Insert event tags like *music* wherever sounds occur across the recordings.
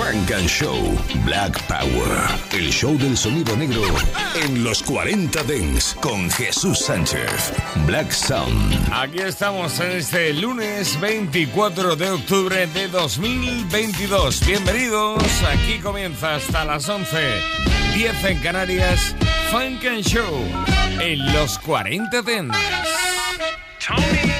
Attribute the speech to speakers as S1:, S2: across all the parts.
S1: Frank and Show Black Power. El show del sonido negro en los 40 Dents con Jesús Sánchez. Black Sound.
S2: Aquí estamos en este lunes 24 de octubre de 2022. Bienvenidos. Aquí comienza hasta las 11. 10 en Canarias. Funk and Show en los 40 Dents.
S3: Tony.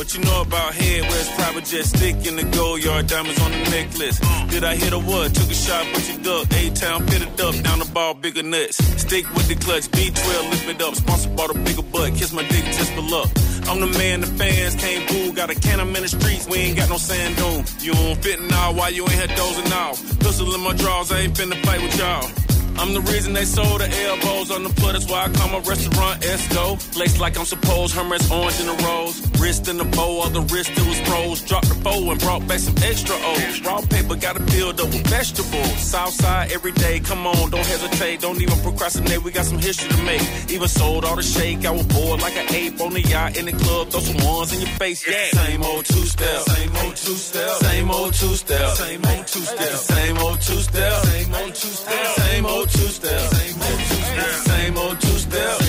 S3: What you know about head where it's private jet stick in the gold yard diamonds on the necklace? Did I hit a what? Took a shot, but you duck. A-town, fitted up, down the ball, bigger nuts. Stick with the clutch, B12, lift it up. Sponsor bought a bigger butt, kiss my dick just for luck. I'm the man the fans can't boo. Got a can, in the streets, we ain't got no sand dune. You don't fit now, why you ain't had dozing off? Pistol in my drawers, I ain't finna fight with y'all. I'm the reason they sold the elbows on the foot. That's why I call my restaurant Esco. Laced like I'm supposed, Hermes orange in the rose. Wrist in the bow, all the wrist it was pros. Dropped the bow and brought back some extra O's. Raw paper got to build up with vegetables. Southside every day, come on, don't hesitate. Don't even procrastinate, we got some history to make. Even sold all the shake, I was bored like an ape on the yacht in the club. Throw some ones in your face, yeah. It's the same old two step, same old two step, same old two step, same old two step, same old two step, same old two step, same old old two step, same old two step, same old two step,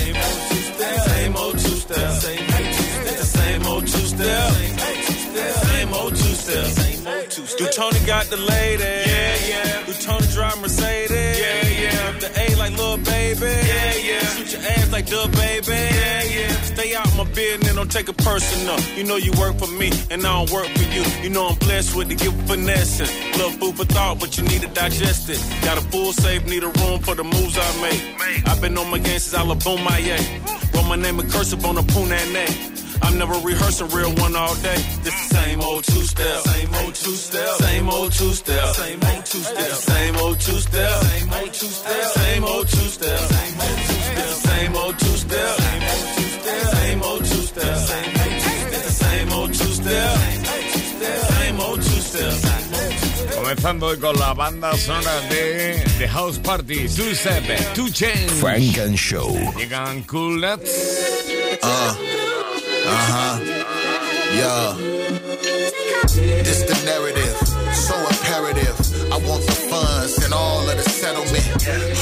S3: same old two step, same old two step, same old two step, same old two step. Do Tony got the lady? Eh? Yeah, yeah. Do Tony drive Mercedes? The A like little baby? Yeah, yeah. Shoot your ass like the baby? Yeah, yeah. Stay out my business, don't take it personal. You know you work for me, and I don't work for you. You know I'm blessed with the gift of finessing. Love food for thought, but you need to digest it. Got a full safe, need a room for the moves I make. I've been on my game since I my yeah. Wrote my name in cursive on a punane neck. I'm never rehearsing real one all day. This the same old two step, same old two step, same old two step, same old two step, same old two step, same old two step, same old two step, same old two step, same old two step, same old two step, same old two step, same old two step.
S2: Comenzando hoy con la banda sonora de The House Party, Giuseppe, 2 Chainz.
S1: Funk and Show.
S2: Llegan Cool Nuts.
S4: Uh huh. Yeah. This the narrative, so imperative. Want the funds and all of the settlement.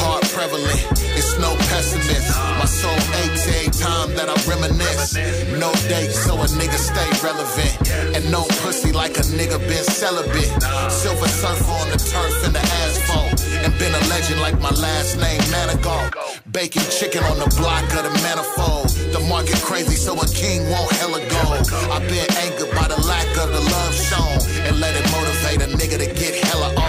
S4: Heart prevalent, it's no pessimist. My soul aches every time that I reminisce. No date, so a nigga stay relevant. And no pussy like a nigga been celibate. Silver surfer on the turf and the asphalt. And been a legend like my last name, Manigault. Baking chicken on the block of the manifold. The market crazy, so a king won't hella go. I've been angered by the lack of the love shown. And let it motivate a nigga to get hella.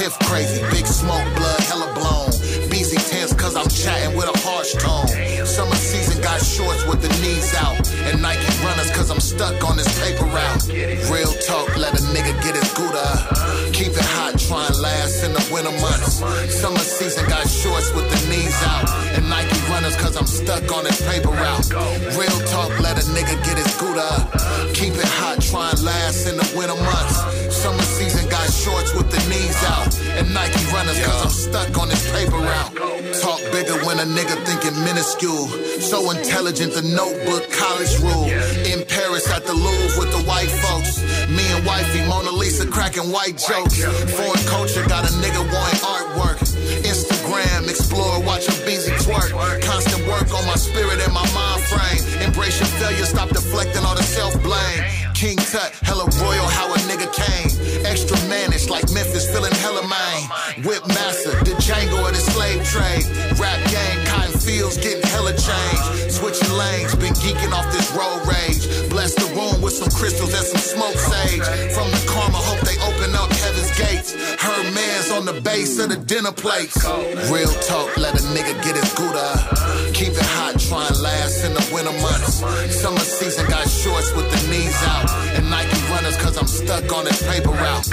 S4: Piff crazy, big smoke, blood hella blown. BZ tense cause I'm chatting with a harsh tone. Summer season got shorts with the knees out. And Nike runners cause I'm stuck on this paper route. Real talk, let a nigga get his Gouda. Keep it hot, try and last in the winter months. Summer season got shorts with the knees out. And Nike runners cause I'm stuck on this paper route. Real talk, let a nigga get his Gouda. Keep it hot, try and last in the winter months. Summer season got shorts with the knees out. And Nike runners cause I'm stuck on this paper route. Talk bigger when a nigga thinking minuscule. So intelligent, the notebook college rule. In Paris at the Louvre with the white folks. Me and wifey Mona Lisa cracking white jokes. Foreign culture got a nigga wanting artwork. Explore, watch a busy twerk. Constant work on my spirit and my mind frame. Embrace your failure, stop deflecting all the self blame. King Tut, hella royal, how a nigga came. Extra managed like Memphis, feeling hella mine. Whip master, the Django of the slave trade. Rap cotton getting hella change. Switching lanes, been geeking off this road rage. Bless the room with some crystals and some smoke sage. From the karma, hope they open up heaven's gates. Her man's on the base of the dinner plates. Real talk, let a nigga get his Gouda. Keep it hot, try and last in the winter months. Summer season got shorts with the knees out. And Nike cause I'm stuck on this paper route.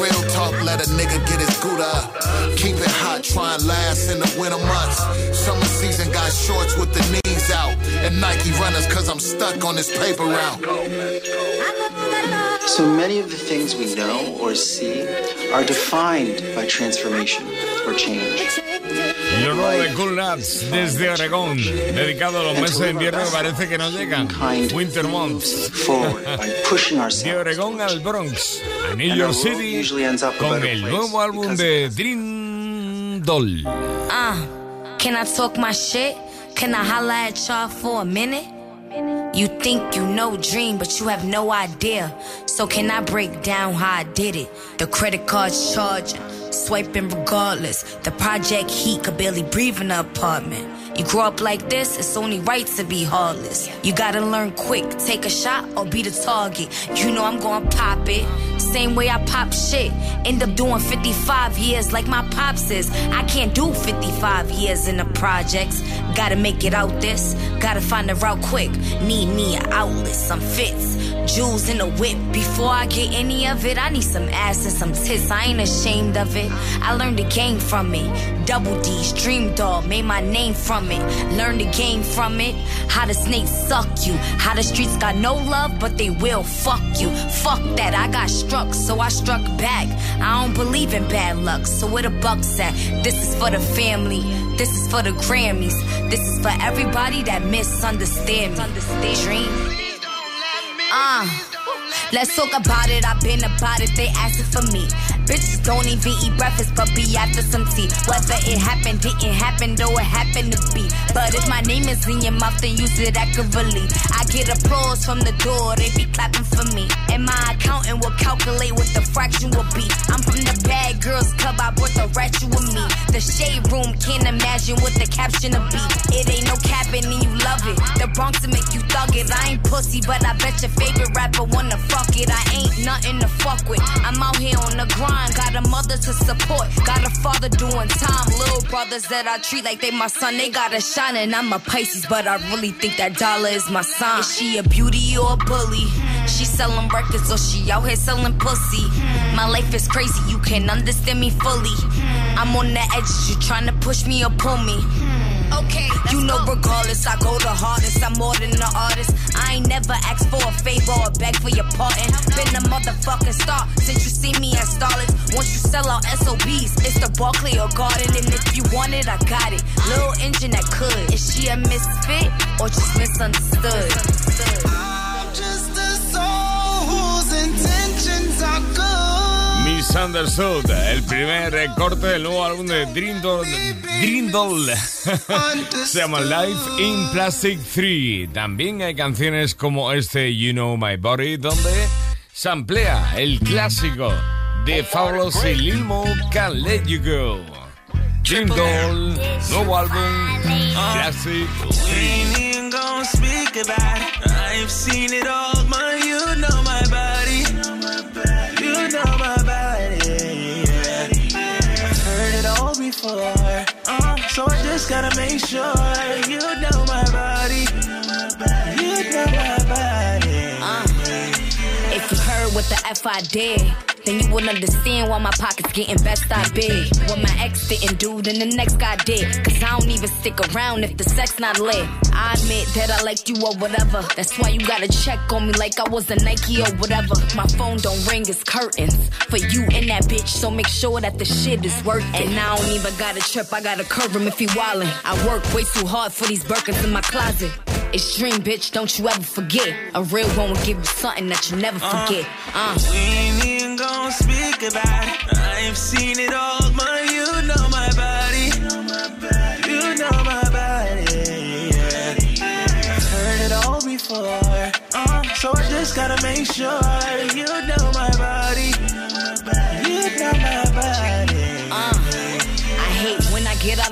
S4: Real talk, let a nigga get his Gouda. Keep it hot, try and last in the winter months. Summer season got shorts with the knees wear Nike runners cause I'm stuck on this paper route.
S5: So many of the things we know or see are defined by transformation or change.
S2: Nuevo de Cool Nuts desde Oregón, dedicado a los meses de invierno que parece que no llegan. Winter Months. *laughs* De Oregón al Bronx, a New York City, con el nuevo álbum de Dream Doll.
S6: Uh, can I talk my shit? Can I holla at y'all for a minute? You think you know Dream, but you have no idea. So can I break down how I did it? The credit card's charging swiping regardless. The project heat could barely breathe in the apartment. You grow up like this, it's only right to be heartless. You gotta learn quick, take a shot or be the target. You know I'm gonna pop it. Same way I pop shit. End up doing 55 years like my pops is. I can't do 55 years in the projects. Gotta make it out this, gotta find a route quick. Need me an outlet, some fits. Jewels in the whip. Before I get any of it, I need some ass and some tits. I ain't ashamed of it. I learned the game from it. Double D, Dream Doll, made my name from it. Learned the game from it. How the snakes suck you. How the streets got no love, but they will fuck you. Fuck that, I got struck, so I struck back. I don't believe in bad luck, so where the bucks at? This is for the family. This is for the Grammys. This is for everybody that misunderstand me. Dream. Uh, let's talk about it. I've been about it. They asking for me. Bitches don't even eat breakfast, but be after some tea. Whether it happened, didn't happen, though it happened to be. But if my name is in your mouth, then use it accurately. I get applause from the door, they be clapping for me. And my accountant will calculate what the fraction will be. I'm from the bad girls club, I brought the ratchet with me. The shade room can't imagine what the caption will be. It ain't no capping and you love it. The Bronx to make you thug it. I ain't pussy, but I bet your favorite rapper wanna fuck it. I ain't nothing to fuck with. I'm out here on the grind Got a mother to support, got a father doing time. Little brothers that I treat like they my son, they gotta shine. And I'm a Pisces, but I really think that dollar is my sign. Is she a beauty or a bully? She selling records or she out here selling pussy? My life is crazy, you can't understand me fully. I'm on the edge, you trying to push me or pull me. Okay, you know, go. regardless, I go the hardest. I'm more than an artist. I ain't never asked for a favor or beg for your pardon. Been a motherfucking star since you see me at Starlets. Once you sell out SOBs, it's the Barclay or Garden. And if you want it, I got it. Little engine that could. Is she a misfit or just misunderstood? I'm
S2: Misunderstood, el primer corte del nuevo álbum de Drindle, Drindle. *laughs* se llama Life in Plastic 3. También hay canciones como este You Know My Body, donde se amplía el clásico de Fabulous y Lil Mo Can't Let You Go. Drindle, nuevo álbum, Plastic 3. So I just gotta make sure you know my body. You know my body. Uh, if you heard what the F I did. Then you wouldn't understand why my pockets getting best I big. What my ex didn't do, then the next guy did. Cause I don't even stick around if the sex not lit. I admit that I liked you or whatever. That's why you gotta check on me like I was a Nike or whatever. My phone don't ring, it's curtains. For you and that bitch, so make sure that the shit is worth it. And I don't even gotta trip, I gotta curve him if he wildin'. I work way too hard for these Birkins in my closet. It's dream, bitch, don't you ever forget. A real one will give you something that you never forget. Uh. Ain't speak about it. I've seen it all, man. You know my body. You know my body. Yeah. I've heard it all before. Uh, so I just gotta make sure you know my body.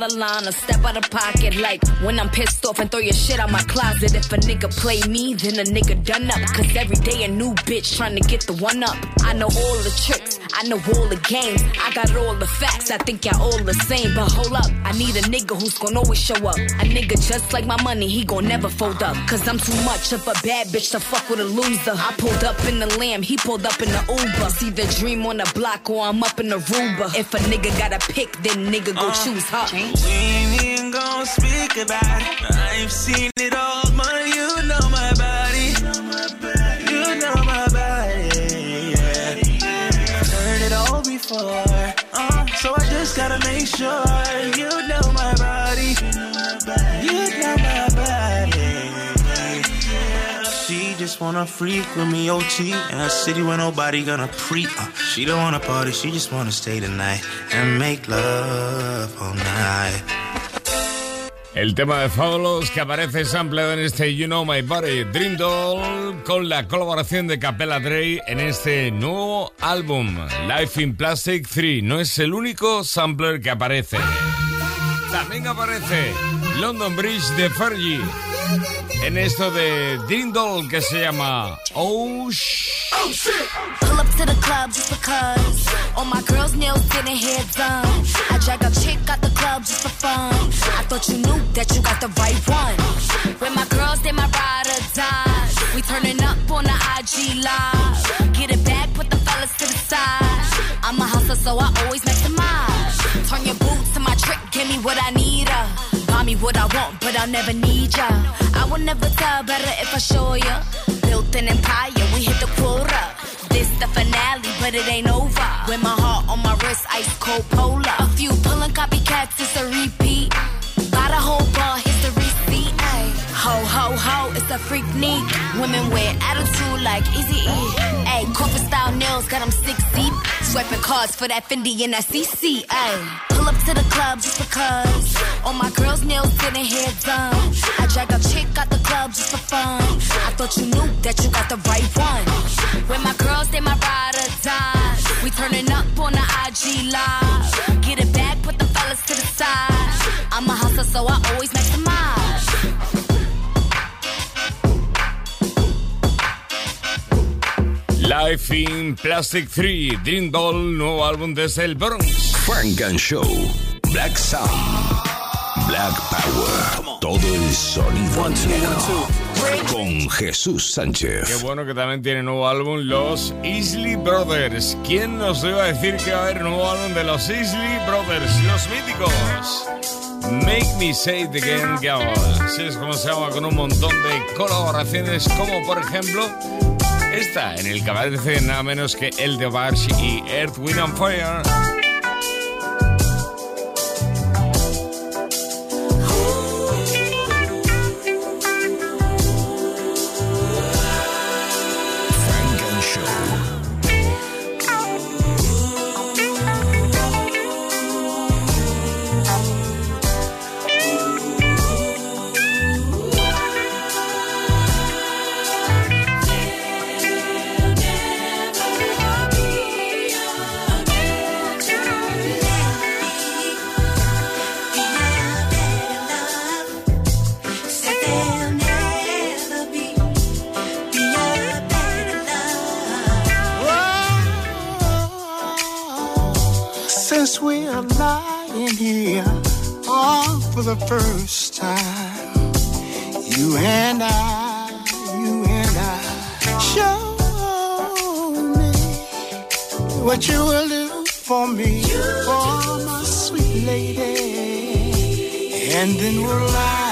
S2: Out of line or step out of pocket. Like when I'm pissed off and throw your shit out my closet. If a nigga play me, then a nigga done up. Cause every day a new bitch trying to get the one up. I know all the tricks, I know all the games. I got all the facts, I think y'all all the same. But hold up, I need a nigga who's gonna always show up. A nigga just like my money, he gon' never fold up. Cause I'm too much of a bad bitch to fuck with a loser. I pulled up in the lamb, he pulled up in the Uber. See the dream on the block or I'm up in the Ruba. If a nigga got a pick, then nigga go uh, choose her. We ain't even gonna speak about it. I've seen it all, my
S7: wanna freak with me, OT. In a city where nobody gonna pre. Uh, she don't wanna party, she just wanna stay tonight and make love all night.
S2: El tema de Fabulous que aparece sampleado en este You Know My Body, Dream Doll, con la colaboración de Capella Dre en este nuevo álbum, Life in Plastic 3. No es el único sampler que aparece. También aparece London Bridge de Fergie en esto de Dream Doll que se llama Oh Shit.
S6: Pull up to the club just because all my girls' nails getting hair done. I drag a chick out the club just for fun. I thought you knew that you got the right one. When my girls, they my ride or die. We turning up on the IG live. Get it back, put the fellas to the side. I'm a hustler, so I always maximize. Turn your boots to my trick, give me what I need. Uh. Buy me what I want, but I'll never need ya. I will never tell better if I show ya. Built an empire, we hit the quota. This the finale, but it ain't over. With my heart on my wrist, ice cold polar. A few pulling copycats, it's a repeat. Got a whole bar, history receipt. Ho, ho, ho, it's a freak neat. Women wear attitude like Easy E. Ay, corporate style nails, got them six deep. Swiping cards for that Fendi and that CC. Ay. Pull up to the club just because. All my girls' nails getting hair done. I drag a chick out the club just for fun. I thought you knew that you got the right one. When my girls, they my ride or die. We turning up on the IG live. Get it back, put the fellas to the side. I'm a hustler, so I always maximize.
S2: Life in Plastic 3, Dream Doll, nuevo álbum desde el Bronx.
S1: Frank and Show, Black Sound, Black Power, todo el sonido negro. Con Jesús Sánchez.
S2: Qué bueno que también tiene nuevo álbum los Isley Brothers. ¿Quién nos iba a decir que va a haber nuevo álbum de los Isley Brothers, los míticos? Make Me Say It Again Girl. Así es como se llama con un montón de colaboraciones, como por ejemplo esta, en el que aparece nada menos que El de Barsh y Earth, Wind and Fire.
S8: The first time, you and I, you and I, show me what you will do for me, for my sweet lady, and then we'll lie.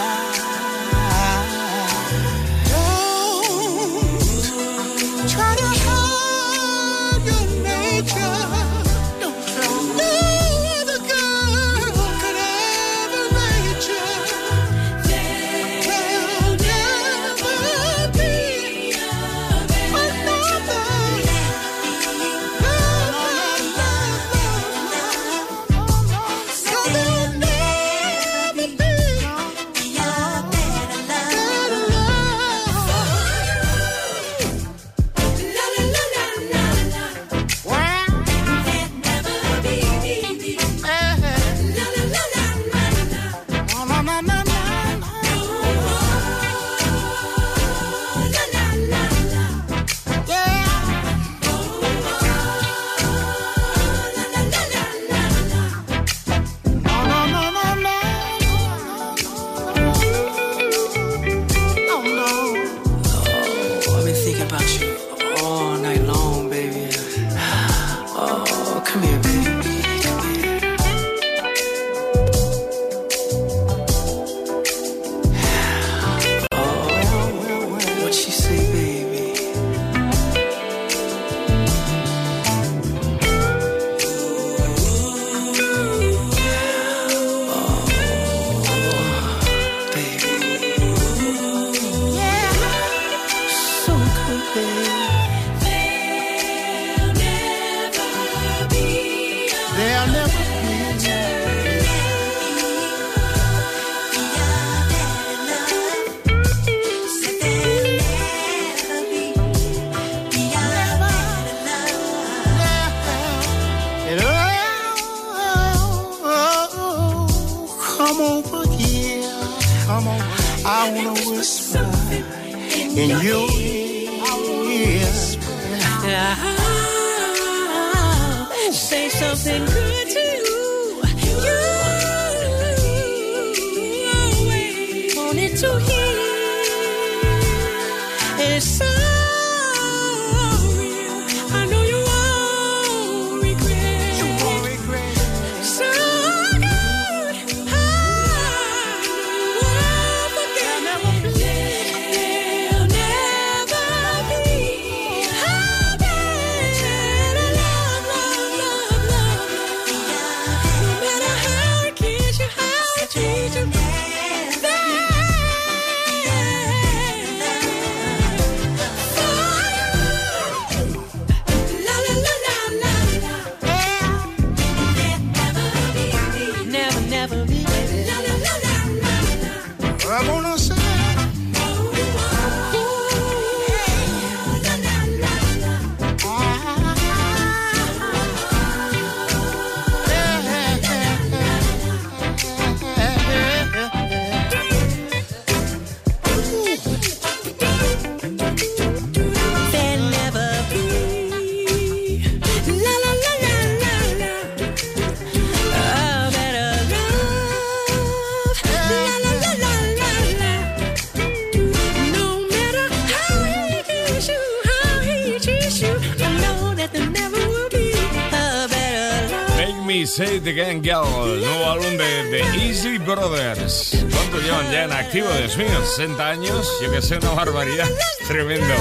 S2: Gang Girl, nuevo álbum de The Easy Brothers. ¿Cuánto llevan ya en activo? Dios mío, 60 años. Yo que sé, una barbaridad. Tremendo.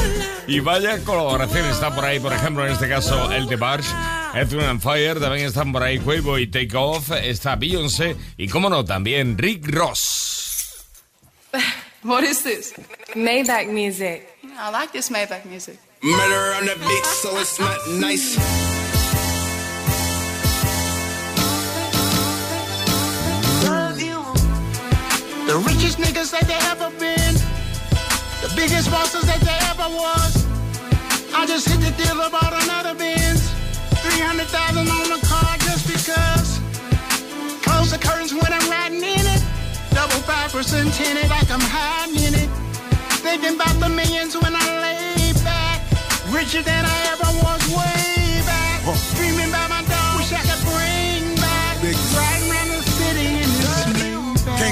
S2: Y vaya colaboración está por ahí, por ejemplo, en este caso, el de Barge. Edwin and Fire, también están por ahí Quavo y Take Off, está Beyoncé y, cómo no, también Rick Ross.
S9: What is this? Maybach music.
S10: I like this Maybach music. Murder on the beat, so it's not nice.
S8: The richest niggas that they ever been. The biggest bosses that they ever was. I just hit the deal about another Benz. 300,000 on the car just because. Close the curtains when I'm riding in it. Double 5% tinted like I'm hiding in it. Thinking about the millions when I lay back. Richer than I ever was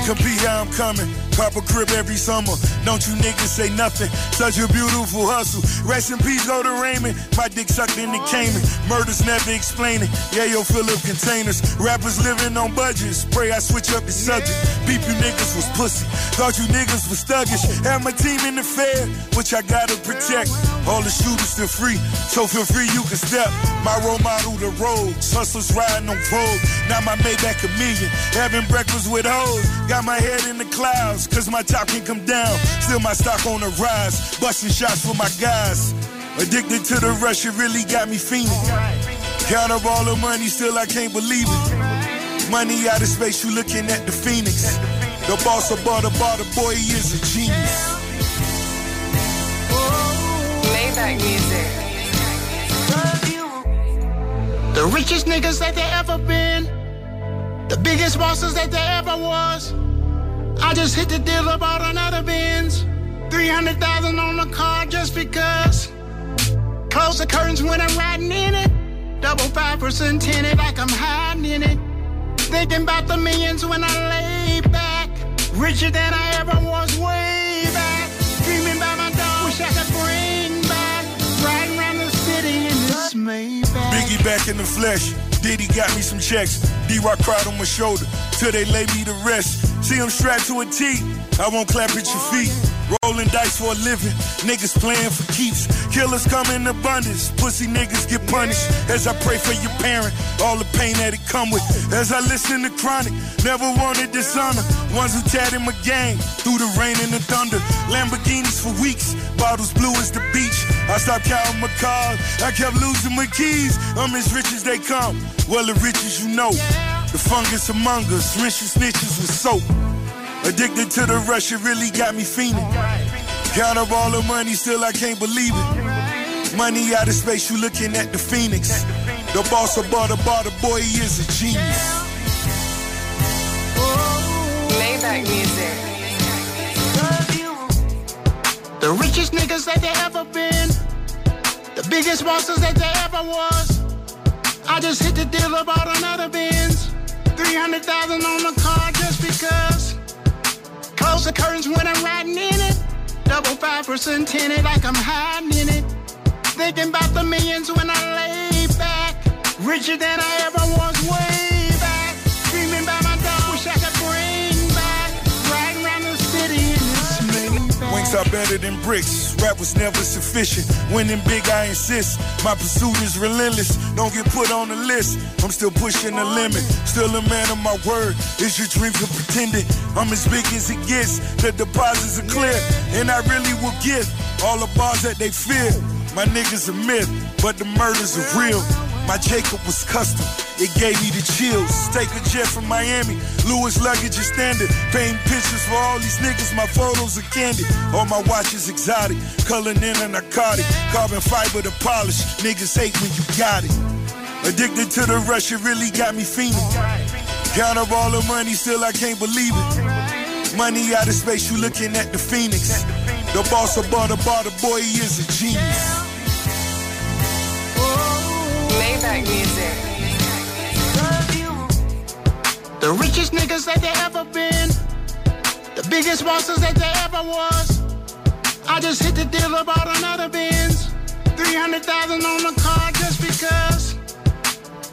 S11: can't compete how I'm coming. Cop a crib every summer. Don't you niggas say nothing. Such a beautiful hustle. Rest in peace, go to Raymond. My dick sucked in the Cayman. Murders never explaining. Yeah, yo, fill up containers. Rappers living on budgets. Pray I switch up the subject. Beep you niggas was pussy. Thought you niggas was thuggish. Have my team in the fair, which I gotta protect. All the shooters still free, so feel free you can step. My role model, the roads. Hustlers riding on Vogue. Now my Maybach a million. Having breakfast with hoes. Got my head in the clouds, cause my top can come down. Still my stock on the rise. Busting shots for my guys. Addicted to the rush, it really got me fiending. Count up all the money, still I can't believe it. Money out of space, you looking at the phoenix. The boss of bought the bar, the boy, he is a genius.
S9: Maybach music.
S8: The richest niggas that they ever been. The biggest bosses that there ever was. I just hit the deal about another Benz. 300,000 on the car just because. Close the curtains when I'm riding in it. Double 5% tinted like I'm hiding in it. Thinking about the millions when I lay back. Richer than I ever was way back. Dreaming my dog, wish I could bring back. Riding around the city in this Maybach.
S11: Biggie back in the flesh. Diddy got me some checks. D-Rock cried on my shoulder till they lay me to rest. See him strapped to a T. I won't clap at your feet. Rolling dice for a living. Niggas playing for keeps. Killers come in abundance. Pussy niggas get punished. As I pray for your parent, all the pain that it come with. As I listen to Chronic, never wanted dishonor. Ones who tatted my gang through the rain and the thunder. Lamborghinis for weeks. Bottles blue as the beach. I stopped counting my cars. I kept losing my keys. I'm as rich as they come. Well, the riches you know. The fungus among us, your snitches with soap. Addicted to the rush, it really got me fiending. Count up all the money, still I can't believe it. Money out of space, you looking at the phoenix. The boss of bar, the bar, the boy, he is a genius.
S9: Maybach music.
S8: The richest niggas that they ever been. The biggest bosses that they ever was. I just hit the deal about another Benz. 300,000 on the car just because. Close the curtains when I'm riding in it. Double five 5% tinted like I'm hiding in it. Thinking about the millions when I lay back. Richer than I ever was way
S11: Are better than bricks. Rap was never sufficient. Winning big, I insist. My pursuit is relentless. Don't get put on the list. I'm still pushing the limit. Still a man of my word. Is your dreams of pretending? I'm as big as it gets. The deposits are clear. And I really will give all the bars that they fear. My niggas a myth, but the murders are real. My Jacob was custom. It gave me the chills. Take a jet from Miami. Louis luggage is standard. Painting pictures for all these niggas. My photos are candy. All my watches exotic. Coloring in a narcotic. Carbon fiber to polish. Niggas hate when you got it. Addicted to the rush, it really got me fiending. Count up all the money, still I can't believe it. Money out of space, you looking at the phoenix. The boss bar, the bar, the boy, is a genius.
S9: Maybach music.
S8: The richest niggas that they ever been. The biggest bosses that they ever was. I just hit the deal about another Benz. 300,000 on the car just because.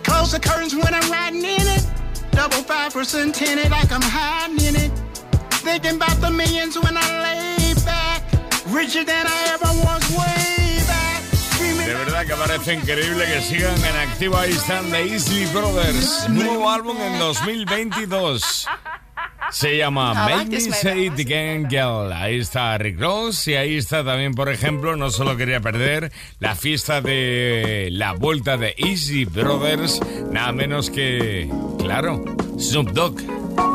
S8: Close the curtains when I'm riding in it. Double 5% tinted like I'm hiding in it. Thinking about the millions when I lay back. Richer than I ever was
S2: verdad que parece increíble que sigan en activo. Ahí están The Easy Brothers. Nuevo álbum en 2022. Se llama Make Me Say It Again Girl. Ahí está Rick Ross y ahí está también, por ejemplo, no solo quería perder la fiesta de la vuelta de Easy Brothers, nada menos que, claro, Snoop Dogg.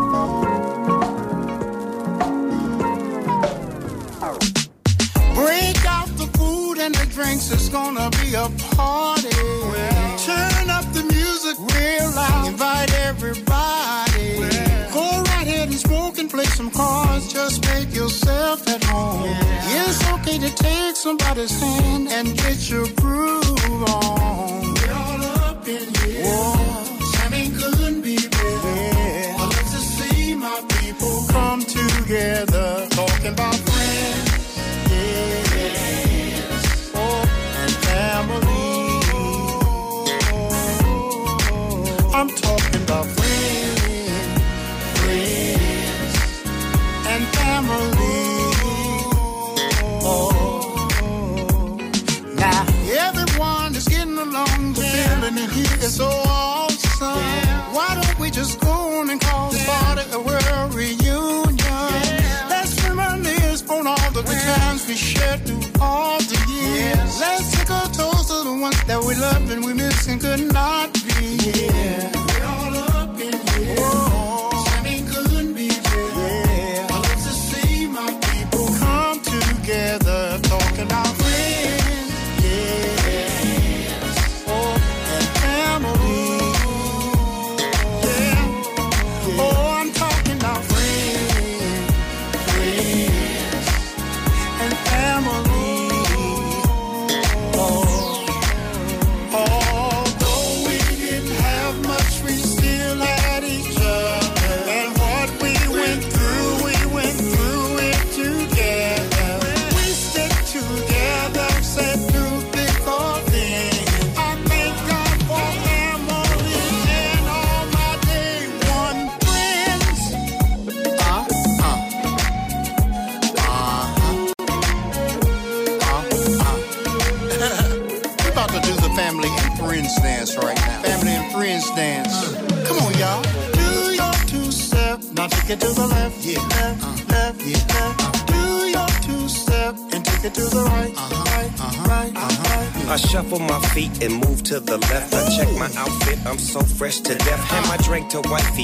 S8: Drinks, it's gonna be a party. Turn up the music real loud, invite everybody. Go right ahead and smoke and play some cards, just make yourself at home. It's okay to take somebody's hand and get your groove on. We're all up in here. Whoa. Sammy couldn't be better. I love to see my people come together, talking about I'm talking about friends, friends, and family. Now everyone is getting along. The feeling in here is so awesome. Why don't we just go on and call this party a world reunion? Let's reminisce on all the good times we shared through all the years. Let's take a toast to the ones that we love and we miss and could not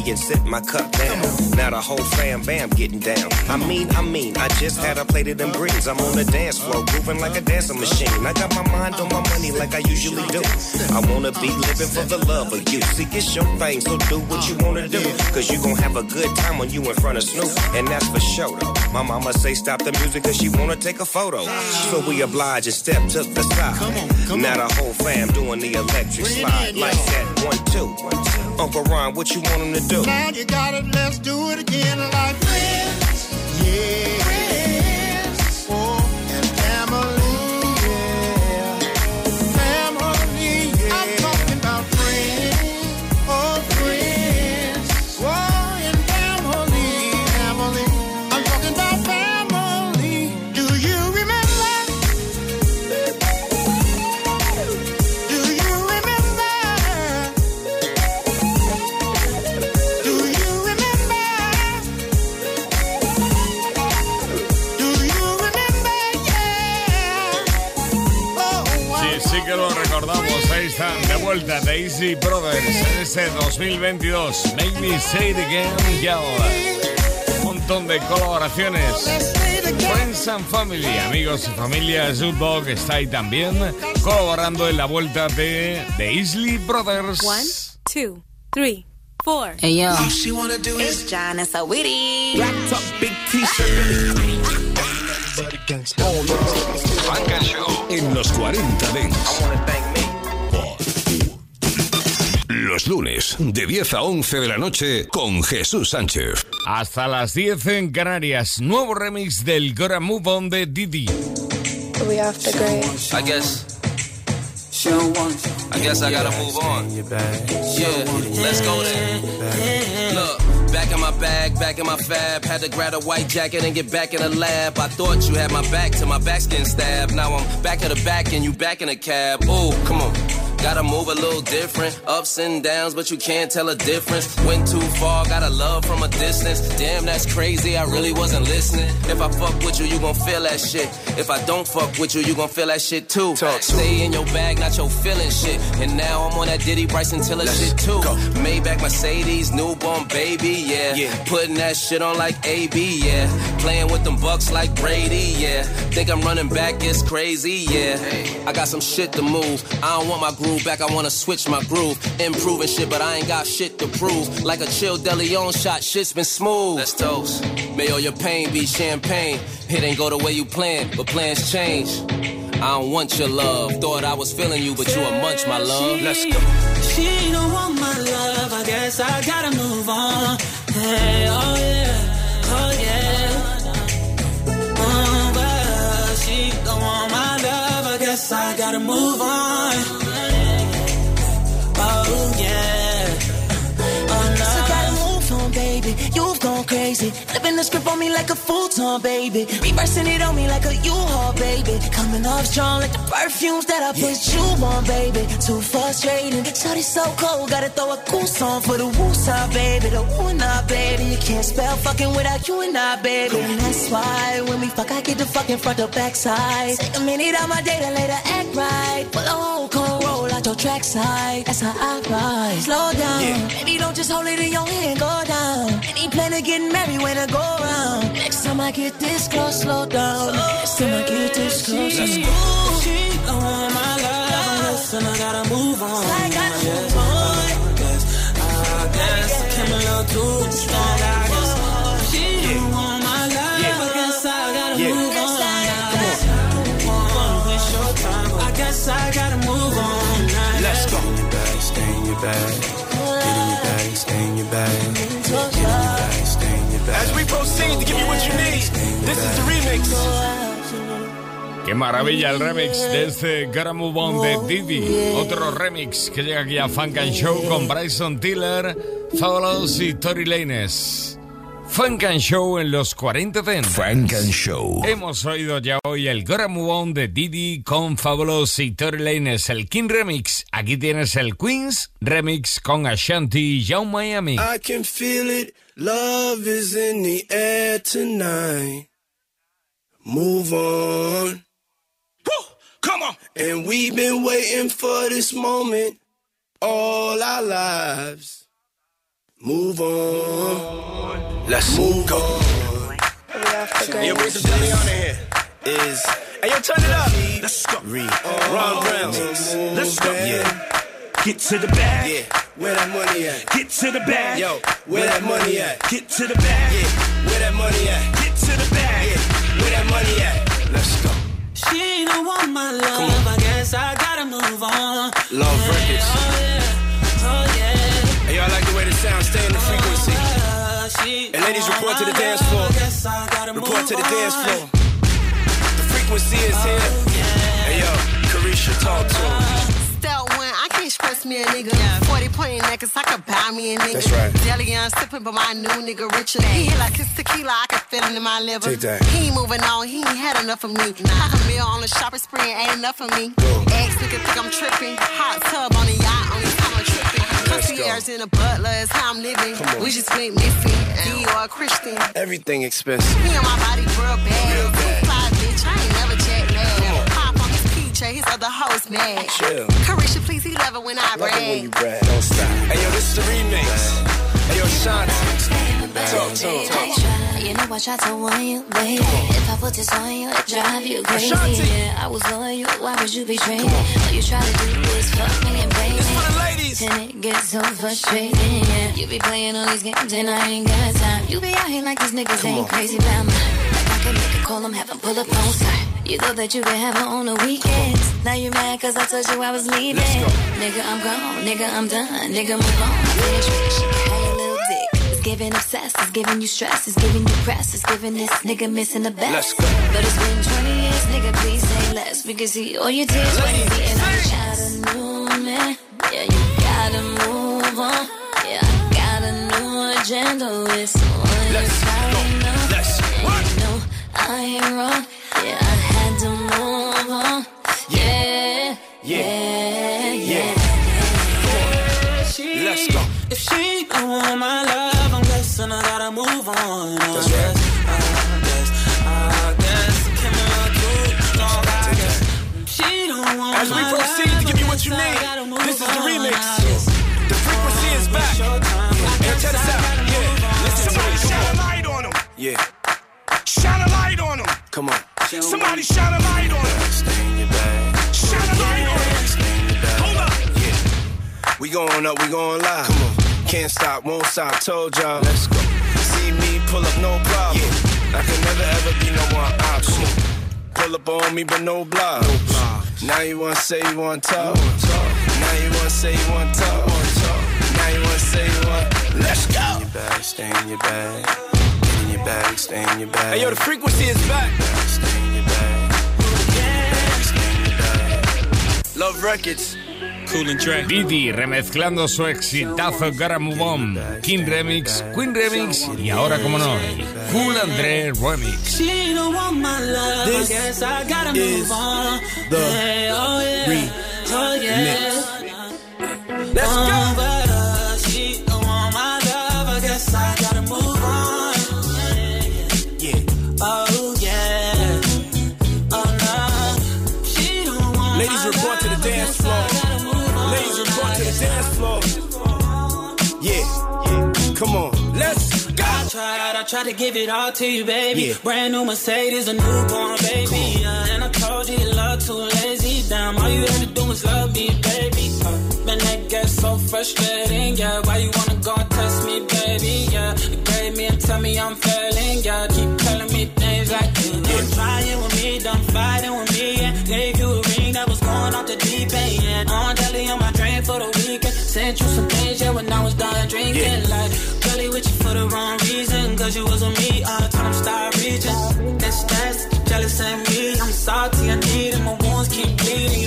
S8: and
S12: sit my cup down. Now the whole fam bam getting down. I mean, I mean, I just had a plate of them greens. I'm on the dance floor, grooving like a dancing machine. I got my mind on my money like I usually do. I wanna be living for the love of you. See, it's your thing, so do what you wanna do. Cause you gon' have a good time when you in front of Snoop. And that's for sure though. My mama say stop the music cause she wanna take a photo. So we oblige and step to the side. Now the whole fam doing the electric slide. Like that, one, two. Uncle Ron, what you want him to do?
S8: Now you got it, let's do it again like friends. Yeah.
S2: De vuelta, Daisy Brothers en este 2022. Make me say it again, ya. Un montón de colaboraciones. Friends and Family, amigos y familia, Jukebox está ahí también, colaborando en la vuelta de The Isley Brothers.
S13: One, two, three, four.
S14: Hey yo,
S13: It's John and Saweetie.
S1: big t-shirt. Funk and Show en los 40 Dents. Los lunes, de 10 a 11 de la noche, con Jesús Sánchez.
S2: Hasta las 10 en Canarias, nuevo remix del Gotta Move On de Didi.
S9: We off the grid.
S15: I guess. I guess I gotta move on. Yeah, let's go then. Look, back in my bag, back in my fab. Had to grab a white jacket and get back in the lab. I thought you had my back till my back's getting stabbed. Now I'm back at the back and you back in the cab. Ooh, come on. Gotta move a little different. Ups and downs, but you can't tell a difference. Went too far, got a love from a distance. Damn, that's crazy, I really wasn't listening. If I fuck with you, you gon' feel that shit. If I don't fuck with you, you gon' feel that shit too. Stay in your bag, not your feeling shit. And now I'm on that Diddy Bryson Tiller shit too. Maybach Mercedes, newborn baby, yeah. Putting that shit on like AB, yeah. Playing with them bucks like Brady, yeah. Think I'm running back, it's crazy, yeah. I got some shit to move. I don't want my groove back, I wanna switch my groove. Improving shit, but I ain't got shit to prove. Like a chill Deleon shot, shit's been smooth. Let's toast. May all your pain be champagne. It ain't go the way you planned, but plans change. I don't want your love. Thought I was feeling you, but you a munch, my love. Let's go.
S13: She don't want my love. I guess I gotta move on. Hey, oh yeah, oh yeah. Oh, but she don't want my love. I guess I gotta move on.
S16: Gone the script on me like a futon, baby. Reversing it on me like a U-Haul, baby. Coming off strong like the perfumes that I put you on, baby. Too frustrating. Shawty so cold, gotta throw a cool song for the woo side, baby. The woo and I, baby. You can't spell fucking without you and I, baby. And that's why when we fuck, I get the fucking front or backside. Take a minute out my day to later act right. Pull a whole con roll out your track side. That's how I ride. Slow down. Baby, don't just hold it in your hand, go down. Any plan to getting married when I go around. Next time I get this close, slow down. Next time I get this close, let's go.
S13: She don't want my love. Listen, I gotta move on.
S16: I gotta move on.
S13: I guess, I guess I came a little too strong. I guess she don't want my love. I guess I gotta move on. Don't wanna waste your time. I guess I gotta move on.
S12: Let's go.
S17: Stay in your bag, get in your bag, stay in your bag, get in your bag, stay
S10: this is the remix.
S2: Qué maravilla el remix de este Gotta Move On de Didi. Otro remix que llega aquí a Funk and Show con Bryson Tiller, Fabulous y Tory Lanez. Funk and Show en los 40 Dents.
S1: Funk and Show.
S2: Hemos oído ya hoy el Gotta Move On de Didi con Fabulous y Tory Lanez, el King Remix. Aquí tienes el Queens Remix con Ashanti y Young Miami.
S10: I can feel it. Love is in the air tonight. Move on. Woo! Come on. And we've been waiting for this moment all our lives. Move on. Let's move on. Yo, bring some Deliana here. Is hey yo, turn it up. Let's go. Read. Ron Brown. Let's go. Yeah. Get to the bag. Yeah. Where that money at? Get to the bag. Yo, where that money at? Get to the bag. Yeah. Where that money at? Money at? Let's go.
S13: She don't want my love. I guess I gotta move on.
S10: Love
S13: yeah,
S10: records.
S13: Oh yeah. Oh yeah.
S10: Hey, y'all like the way the sound stay in the frequency.
S13: Uh, she
S10: And ladies, report to the dance floor.
S13: I guess I gotta
S10: Report to the dance floor. The frequency is here. Hey yo, Caresha, talk to him.
S14: Step one, I can't stress me a nigga. 40 point necklace, I could buy me a nigga.
S10: That's right.
S14: Deli, I'm sipping, but my new nigga richer. He hit like his tequila, I can feel it in my liver.
S10: Take that.
S14: He ain't moving on, he ain't had enough of me. Half a meal on the shopping spree ain't enough of me. Ex nigga think I'm tripping. Hot tub on a yacht, only time I'm tripping.
S10: Let's.
S14: Concierge in a butler is how I'm living. We just went missing. You are Christian.
S10: Everything expensive.
S14: Me and my body real bad.
S10: Real bad.
S14: Too fly, bitch. I ain't
S10: on
S14: his peach, his other hoes mad.
S10: Chill.
S14: Caresha, please, he love it when I
S10: Love it when
S14: brag.
S10: you brag. Don't stop. Hey yo, this is the remix. Hey yo, Shanti. Talk to him. Talk to him.
S18: You know I tried to warn you, baby. If I put this on you, it drive you crazy.
S10: Ashanti.
S18: Yeah, I was on you. Why would you betray me? All you try to do is fuck me and baby.
S10: It's for the ladies.
S18: And it gets so frustrating. Yeah, you be playing all these games and I ain't got time. You be out here like these niggas
S10: Come
S18: ain't
S10: on.
S18: crazy about me. Like I can make a call, I'm having pull up on site. You thought that you could have her on the weekends. Now you mad cause I told you I was leaving. Nigga, I'm gone. Nigga, I'm done. Nigga, move on. Finish with shit. How your little dick? It's giving obsessed. It's giving you stress. It's giving you press. It's giving this nigga missing the best.
S10: Let's go.
S18: But it's been 20 years, nigga. Please say less. We can see all your tears when you see and I got a new man. Yeah, you gotta move on. Yeah, I got a new agenda with someone
S10: Let's go. Let's
S18: know I ain't wrong. Move on. Yeah, yeah, yeah.
S13: She,
S10: Let's go.
S13: If she don't want my love, I'm guessing I gotta move on.
S10: That's
S13: guess, I guess, I guess, can I do strong? I guess. She don't want
S10: As we proceed
S13: love,
S10: to give you what you need, this is the remix. The frequency is back. Hey, check this out. Yeah. Listen to
S19: Somebody
S10: it.
S19: shine a light on him.
S10: Yeah.
S19: Shine a light on him.
S10: Come on.
S19: Somebody shine a light on him.
S10: Stay in your bag.
S19: Shine a light on him.
S10: Stay in your bag.
S19: Hold up.
S10: Yeah. We going up, we going live. Come on. Can't stop, won't stop, told y'all. Let's go. See me pull up, no problem. Yeah. I can never ever be no one option. Pull up on me, but no block. Now you wanna say you wanna talk. Now you wanna say you wanna talk. Now you wanna say you want. Let's go.
S17: Stay in your bag, stay in your bag. Get in your bag, stay in your bag.
S10: Hey yo, the frequency is back.
S17: Stay
S10: Love Records.
S2: Cool and track. Didi remezclando su exitazo Gotta Move On. King Remix, Queen Remix y ahora, como no, Cool André Remix.
S13: She don't want my love.
S10: This
S13: I guess I gotta
S10: is
S13: move on.
S10: the
S13: yeah, oh yeah, oh yeah.
S10: Let's go.
S13: I tried to give it all to you, baby.
S10: Yeah.
S13: Brand new Mercedes, a newborn baby. Yeah, and I told you your love too lazy. Damn, all you had to do was love me, baby. Uh, man, that gets so frustrating. Yeah, why you wanna go and test me, baby? Yeah, you grade me and tell me I'm failing. Yeah, keep telling me things like you done trying with me, done fighting with me. Yeah, gave you a ring that was going off the deep end. Yeah, on daily on my drain for the weekend. Sent you some things, yeah, when I was done drinking.
S10: Yeah.
S13: Like, girlie with you for the wrong. Cause you was with me, all the time start reaching. That's that's jealous and me. I'm salty, I need it. My wounds keep bleeding.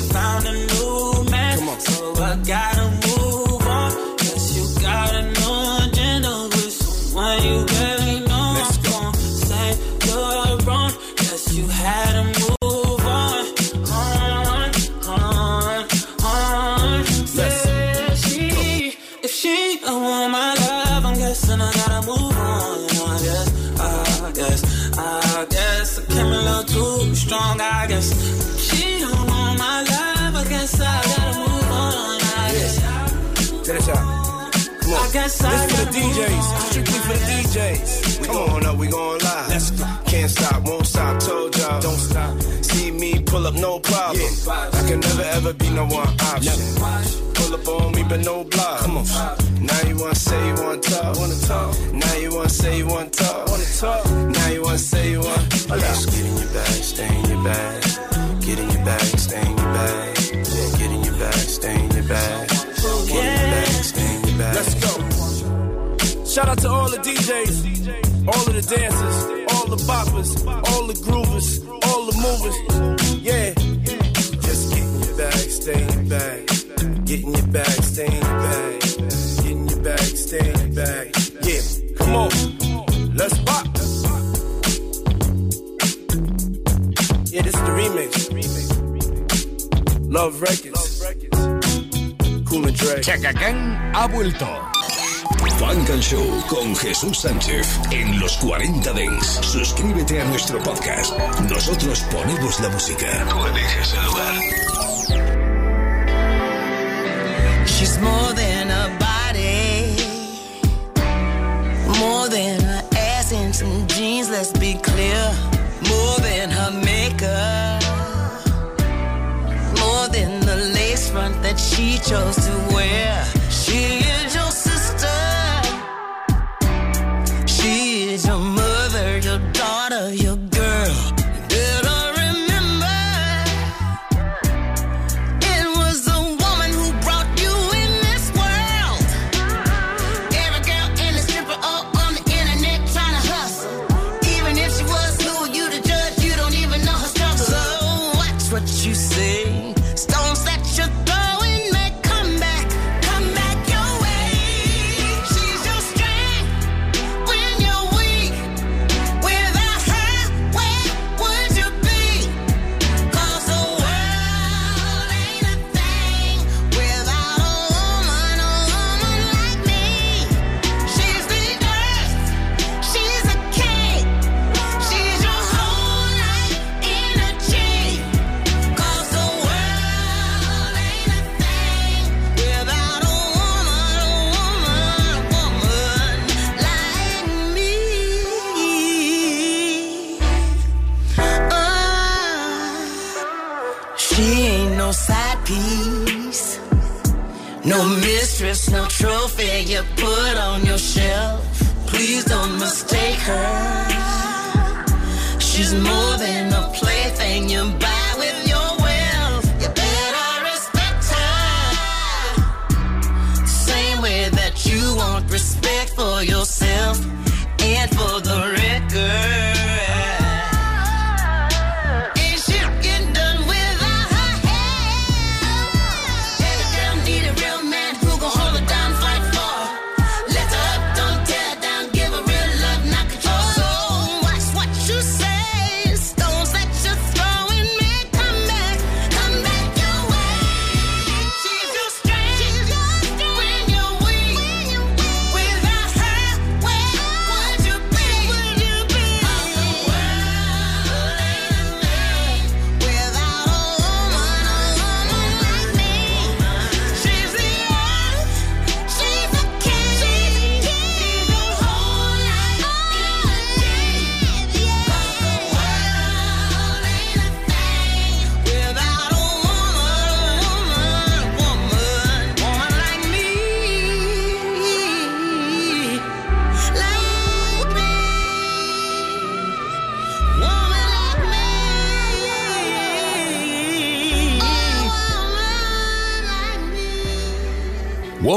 S10: Come.
S13: I
S10: this for the DJs. Strictly for the DJs. We going up, we going live. Let's go. Can't stop, won't stop. Told y'all. Don't stop. See me pull up, no problem. I can never ever be no one option. Pull up on me, but no block. Come on. Now you wanna say you wanna talk. Wanna talk. Now you wanna say you wanna talk. Wanna talk. Now you wanna say you wanna.
S17: Let's get in your bag, stay in your bag.
S10: Shout out to all the DJs, all of the dancers, all the boppers, all the groovers, all the movers. Yeah. Just get in your bag, stay in your bag. Your bag, stay in your bag. Your bag, stay in your bag. Yeah. Come on. Let's pop. Yeah, this is the remix. Love Records. Cool and Dre.
S2: Chaka Khan ha vuelto.
S1: Funk and Show con Jesús Sánchez en los 40 Dents. Suscríbete a nuestro podcast. Nosotros ponemos la música. Tú eliges el lugar.
S20: She's more than a body, more than her ass and jeans. Let's be clear, more than her makeup, more than the lace front that she chose to wear. She is is your mother, your daughter, your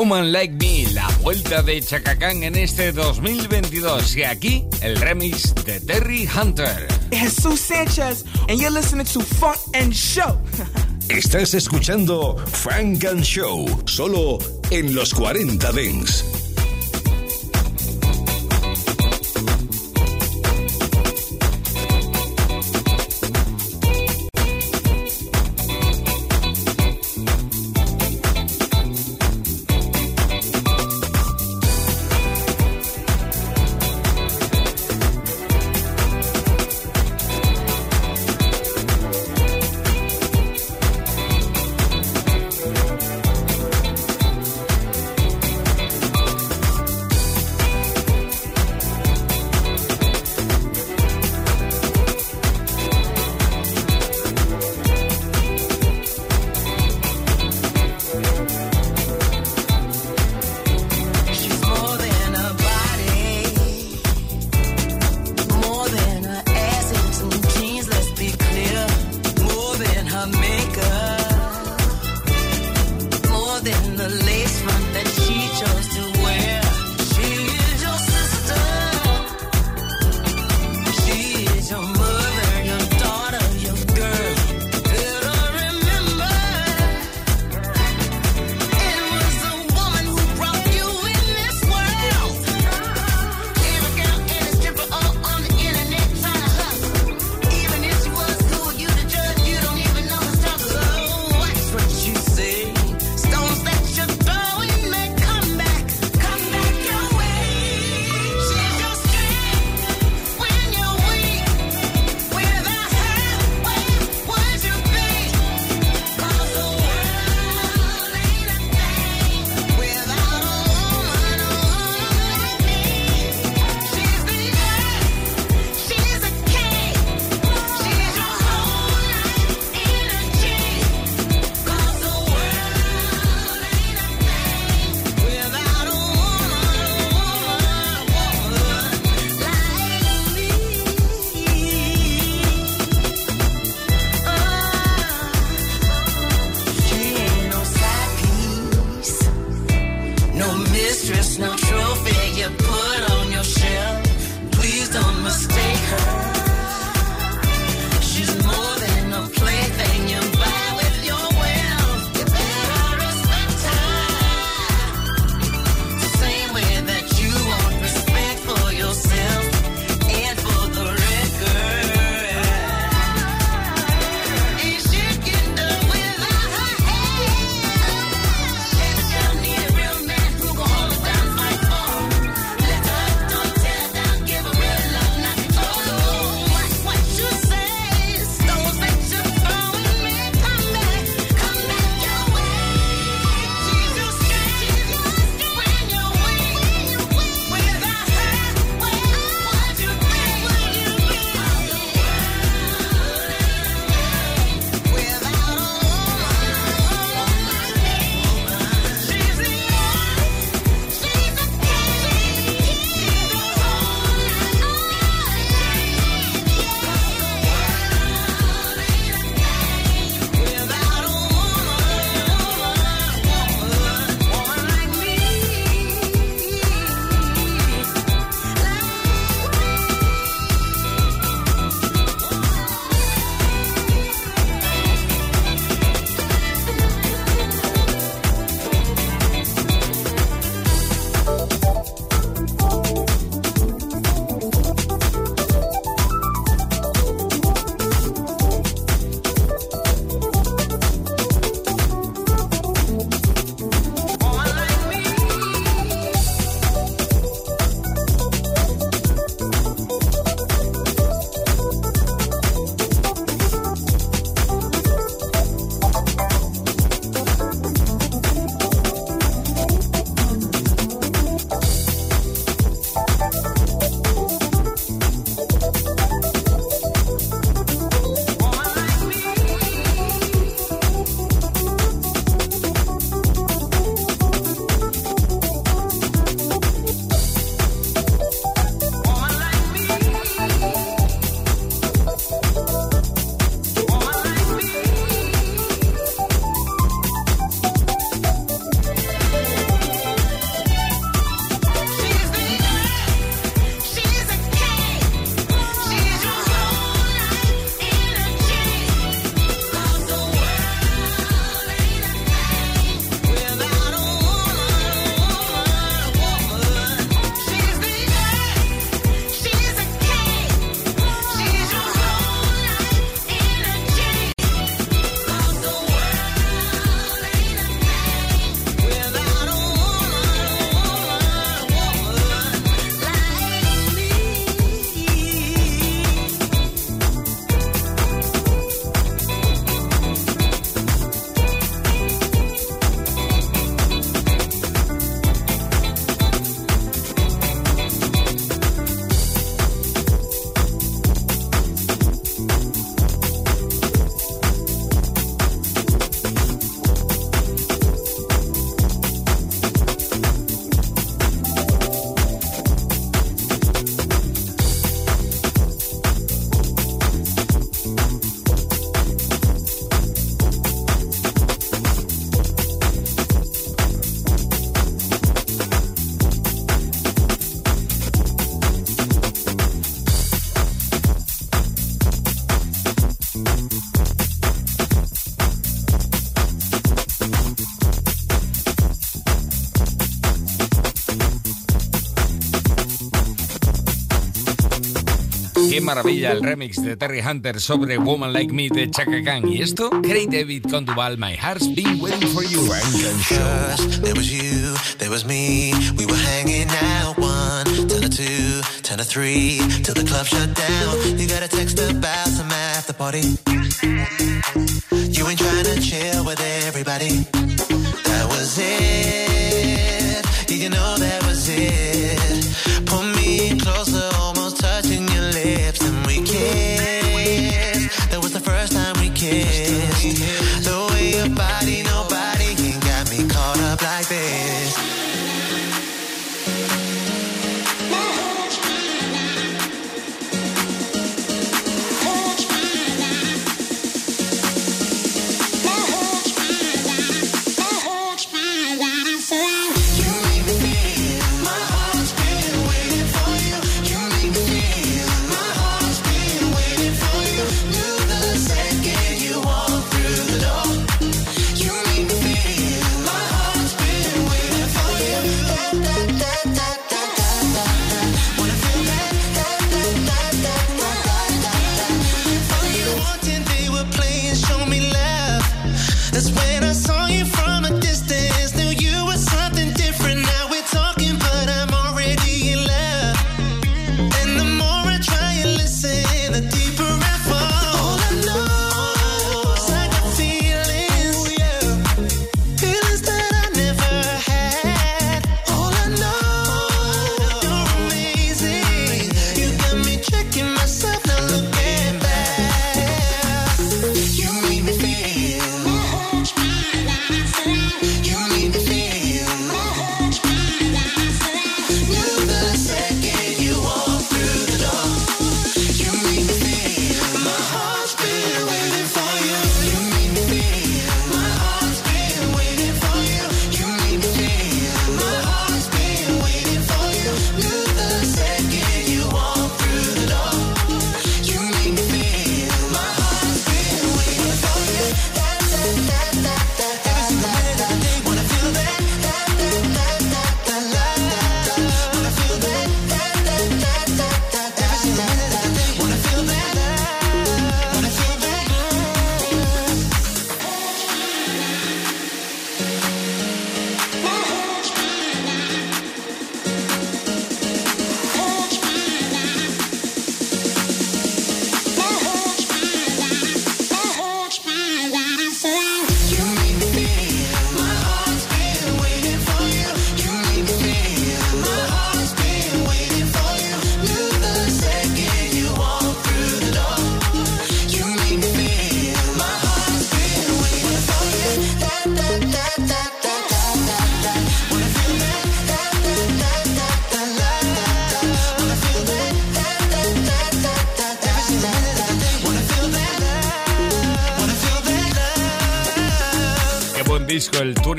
S20: Woman Like Me,
S2: la vuelta de Chacacán en este 2022. Y aquí el remix de Terry Hunter.
S19: Jesus Sanchez, and you're listening to Funk and Show. *laughs*
S1: Estás escuchando Funk and Show, solo en los 40 Dents.
S2: Maravilla el remix de Terry Hunter sobre Woman Like Me de Chaka Khan. Y esto, Craig David con Duvall, My Heart's Been Waiting for You.
S20: There was you, there was me. We were hanging out one, till a two, till a three, till the club shut down. You got a text about some after party.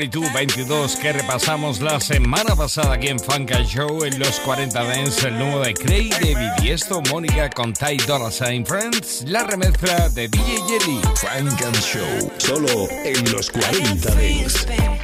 S2: 22 que repasamos la semana pasada aquí en Funka Show en los 40 Dance, el nuevo de Cray, David Diesto, Mónica con Ty Dolla Sign Friends, la remezcla de DJ Jelly.
S21: Funk Show, solo en los 40 Dance.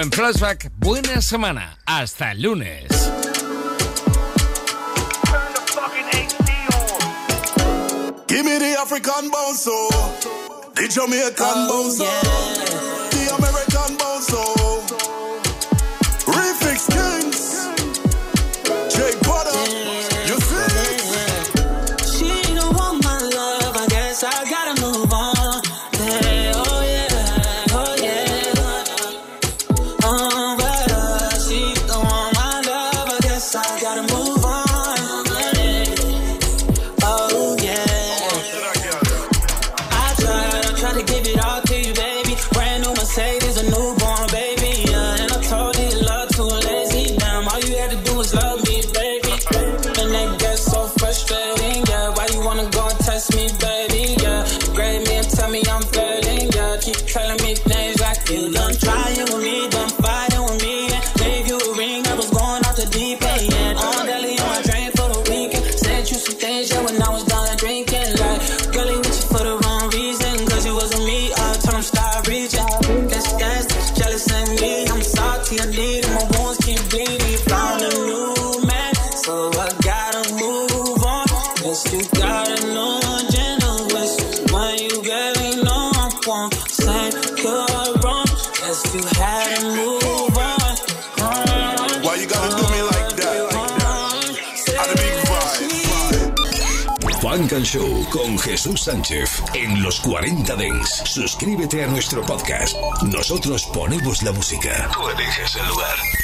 S2: En Flashback. Buena semana. Hasta el lunes.
S13: Give me the African bounce, the Jamaican oh, bounce,
S1: con Jesús Sánchez en los 40 Dents. Suscríbete a nuestro podcast. Nosotros ponemos la música. Tú eliges el lugar.